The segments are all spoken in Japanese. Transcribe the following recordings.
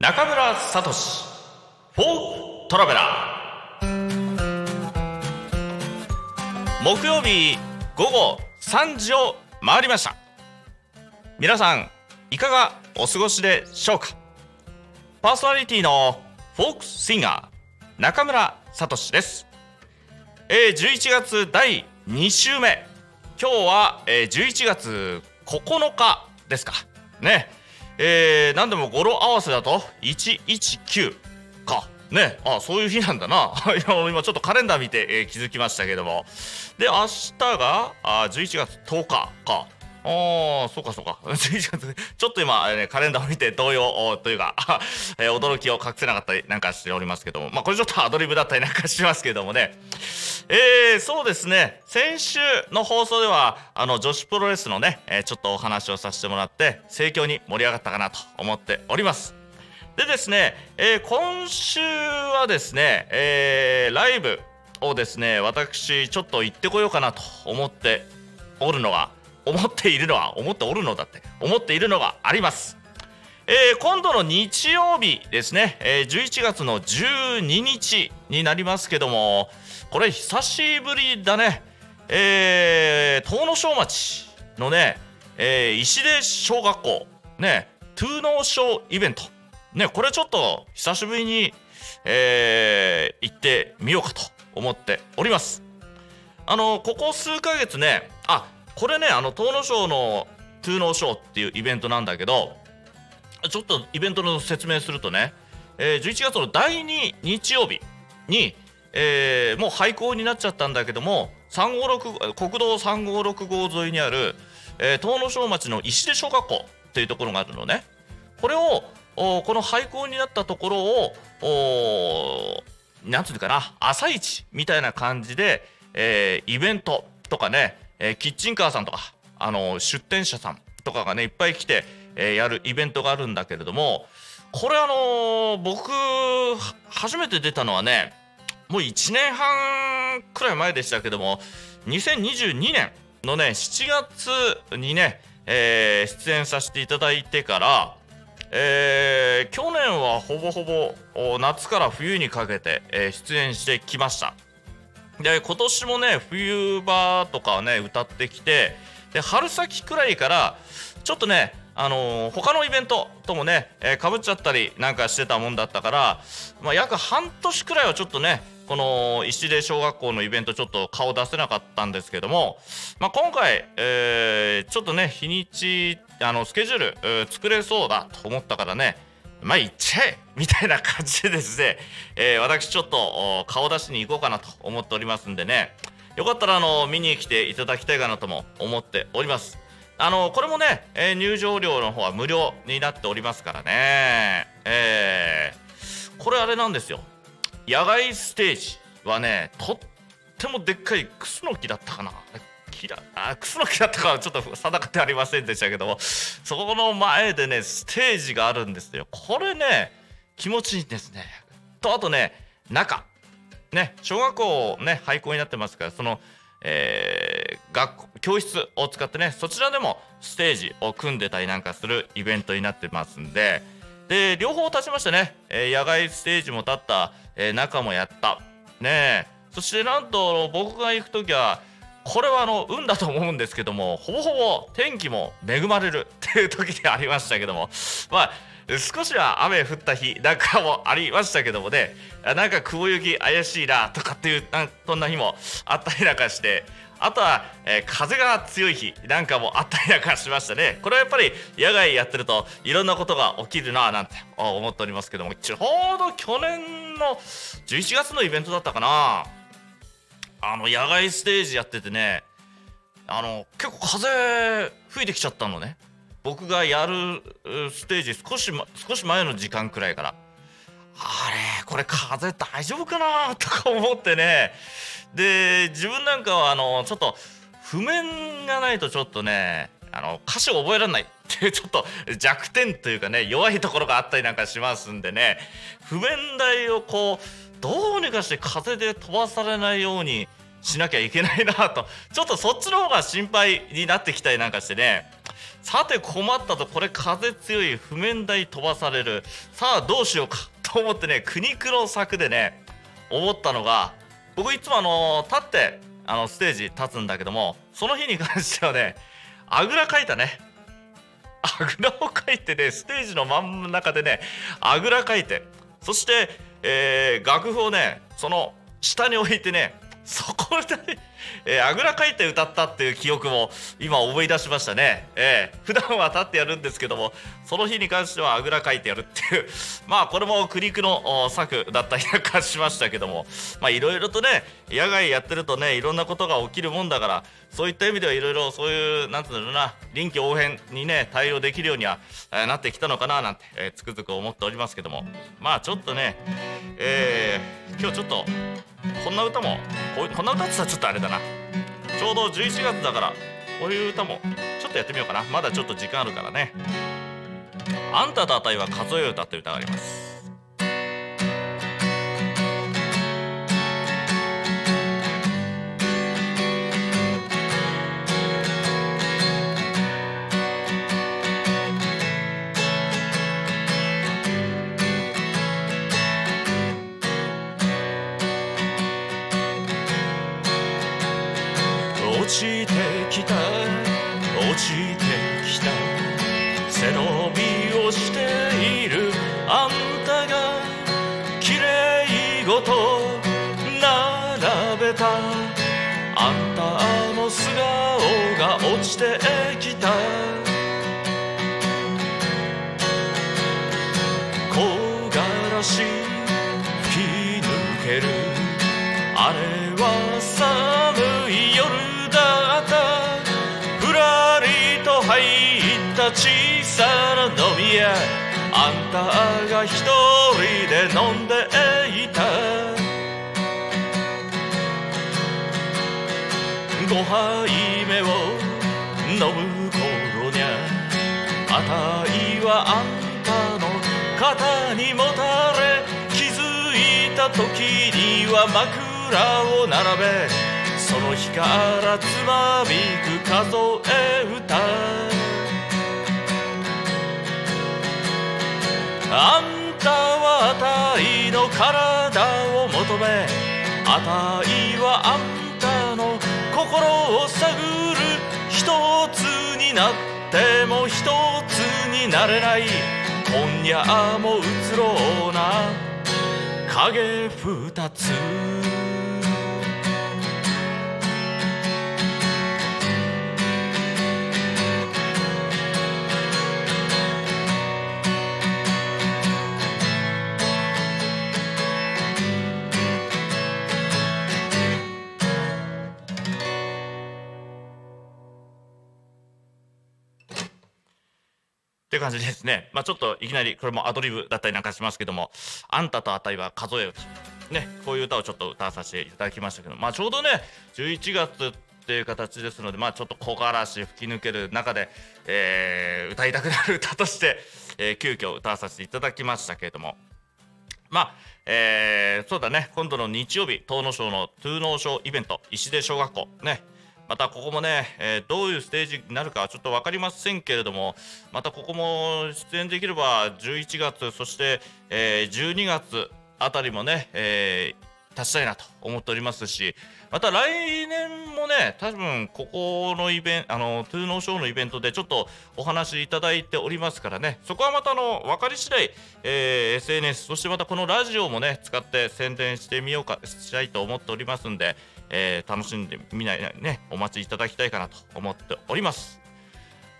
中村聡フォークトラベラー木曜日午後3時を回りました。皆さんいかがお過ごしでしょうか？パーソナリティのフォークシンガー中村聡です、えー、11月第2週目。今日は、えー、11月9日ですか。ね。えー、何でも語呂合わせだと119か。ね。あそういう日なんだな。いや今ちょっとカレンダー見て、えー気づきましたけども。で明日があ11月10日か。あーそうかそうか。ちょっと今、ね、カレンダーを見て動揺というか、えー驚きを隠せなかったりなんかしておりますけども。まあこれちょっとアドリブだったりなんかしますけどもね。えー、そうですね。先週の放送ではあの女子プロレスのね、えーちょっとお話をさせてもらって盛況に盛り上がったかなと思っております。でですね、えー今週はですね、えーライブをですね私ちょっと行ってこようかなと思っておるのが思っているのは思っておるのだって思っているのがあります。えー今度の日曜日ですね、えー11月の12日になりますけどもこれ久しぶりだね。えー東野小町のね、えー石出小学校ねトゥーノーショーイベント。ねこれちょっと久しぶりに、えー行ってみようかと思っております。あのここ数ヶ月ねあこれねあの東野省のトゥーノーショーっていうイベントなんだけどちょっとイベントの説明するとね、えー11月の第2日曜日に、えーもう廃校になっちゃったんだけども356国道356号沿いにある、えー東野小町の石出小学校っていうところがあるのね。これをおこの廃校になったところをおなんつうかな朝市みたいな感じで、えーイベントとかね、えーキッチンカーさんとかあの出店者さんとかがねいっぱい来て、えーやるイベントがあるんだけれどもこれあのー僕初めて出たのはねもう1年半くらい前でしたけども2022年のね7月にね、えー出演させていただいてから、えー去年はほぼほぼ夏から冬にかけて、えー出演してきました。で今年もね冬場とかはね歌ってきてで春先くらいからちょっとねあのー他のイベントともね、えーかぶっちゃったりなんかしてたもんだったから、まあ、約半年くらいはちょっとねこの石出小学校のイベントちょっと顔出せなかったんですけども、まあ、今回、えーちょっとね日にちあのスケジュール、えー作れそうだと思ったからねまあ行っちゃえみたいな感じでですね、えー私ちょっと顔出しに行こうかなと思っておりますんでね。よかったらあの見に来ていただきたいかなとも思っております。あのこれもね、えー入場料の方は無料になっておりますからね。えーこれあれなんですよ。野外ステージはねとってもでっかいクスノキだったかな。木だ。あクスノキだったかはちょっと定かってありませんでしたけども。そこの前でねステージがあるんですよ。これね気持ちいいんですね。とあとね中。ね小学校ね廃校になってますからそのえー学校教室を使ってねそちらでもステージを組んでたりなんかするイベントになってますんで。で両方立ちましてね、えー野外ステージも立った、えー中もやった。ねそしてなんと僕が行く時はこれはあの運だと思うんですけどもほぼほぼ天気も恵まれる っていう時でありましたけども。まあ少しは雨降った日なんかもありましたけどもね。なんか雲行き怪しいなとかっていうなんそんな日もあったりなんかして。あとは、えー風が強い日なんかもあったりなんかしましたね。これはやっぱり野外やってるといろんなことが起きるななんて思っておりますけども。ちょうど去年の11月のイベントだったかな。あの野外ステージやっててねあの結構風吹いてきちゃったのね。僕がやるステージ少し,、ま、少し前の時間くらいから。あれこれ風大丈夫かなとか思ってね。で自分なんかはあのちょっと譜面がないとちょっとねあの歌詞を覚えられない。ってちょっと弱点というかね弱いところがあったりなんかしますんでね。譜面台をこうどうにかして風で飛ばされないようにしなきゃいけないなと。ちょっとそっちの方が心配になってきたりなんかしてね。さて困ったとこれ風強い譜面台飛ばされる。さあどうしようかと思ってね苦肉の策でね思ったのが僕いつもあの立ってあのステージ立つんだけどもその日に関してはねあぐらかいたね。あぐらをかいてねステージの真ん中でねあぐらかいて。そして、えー楽譜をねその下に置いてねそこで、えーあぐらかいて歌ったっていう記憶も今思い出しましたね、えー普段は立ってやるんですけどもその日に関してはあぐらかいてやるっていう まあこれも苦肉の策だったりなんかしましたけどもまあいろいろとね野外やってるとねいろんなことが起きるもんだからそういった意味ではいろいろそういうなんていうな臨機応変にね対応できるようには、えーなってきたのかななんて、えーつくづく思っておりますけども。まあちょっとねえー今日ちょっとこんな歌もここんな歌ってたらちょっとあれだな。ちょうど11月だからこういう歌もちょっとやってみようかな。まだちょっと時間あるからね「あんたとあたいは数え歌」という歌があります。してきた背伸びをしているあんたが綺麗ごと並べた。あんたの素顔が落ちてきた。入った小さな飲み屋。あんたが一人で飲んでいた。5杯目を飲む頃にゃ。あたいはあんたの肩にもたれ。気づいた時には枕を並べ。その日からつまびく数え歌あんたはあたいの体を求めあたいはあんたの心を探る一つになっても一つになれない今夜も移ろうな。影二つ。っていう感じですね。まあちょっといきなりこれもアドリブだったりなんかしますけども、あんたとあたいは数え歌。ね、こういう歌をちょっと歌わさせていただきましたけど、まあちょうどね、11月っていう形ですので、まあちょっと木枯らし吹き抜ける中で、えー歌いたくなる歌として、えー急遽歌わさせていただきましたけれども、まあ、えーそうだね、今度の日曜日、東野省のトゥーノーショーイベント、石出小学校、ね、またここもね、えーどういうステージになるかちょっと分かりませんけれども、またここも出演できれば11月、そして、えー12月あたりもね、えー立ちたいなと思っておりますし、また来年もね、多分ここのイベント、あの、トゥーノーショーのイベントでちょっとお話いただいておりますからね、そこはまたあの、分かり次第、えー SNS、そしてまたこのラジオもね、使って宣伝してみようか、したいと思っておりますんで、えー楽しんでみないね、お待ちいただきたいかなと思っております。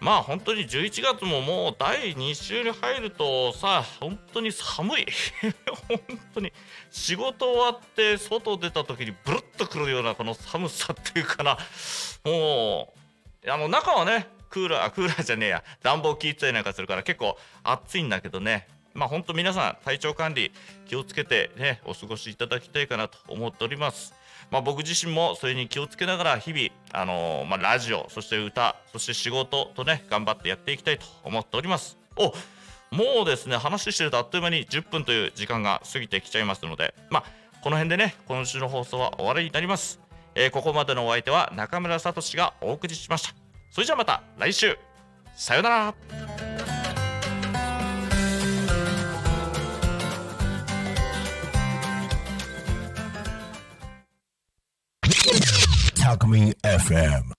まあ本当に11月ももう第2週に入るとさ本当に寒い。本当に仕事終わって外出た時にブルッとくるようなこの寒さっていうかな。もうあの中はねクーラークーラーじゃねえや。暖房効いたりなんかするから結構暑いんだけどね。まあ本当皆さん体調管理気をつけてねお過ごしいただきたいかなと思っております。まあ僕自身もそれに気をつけながら日々あのーまあラジオそして歌そして仕事とね頑張ってやっていきたいと思っております。おもうですね話してるとあっという間に10分という時間が過ぎてきちゃいますのでまあこの辺でね今週の放送は終わりになります。えーここまでのお相手は中村聡がお送りしました。それじゃあまた来週さようなら Alchemy FM.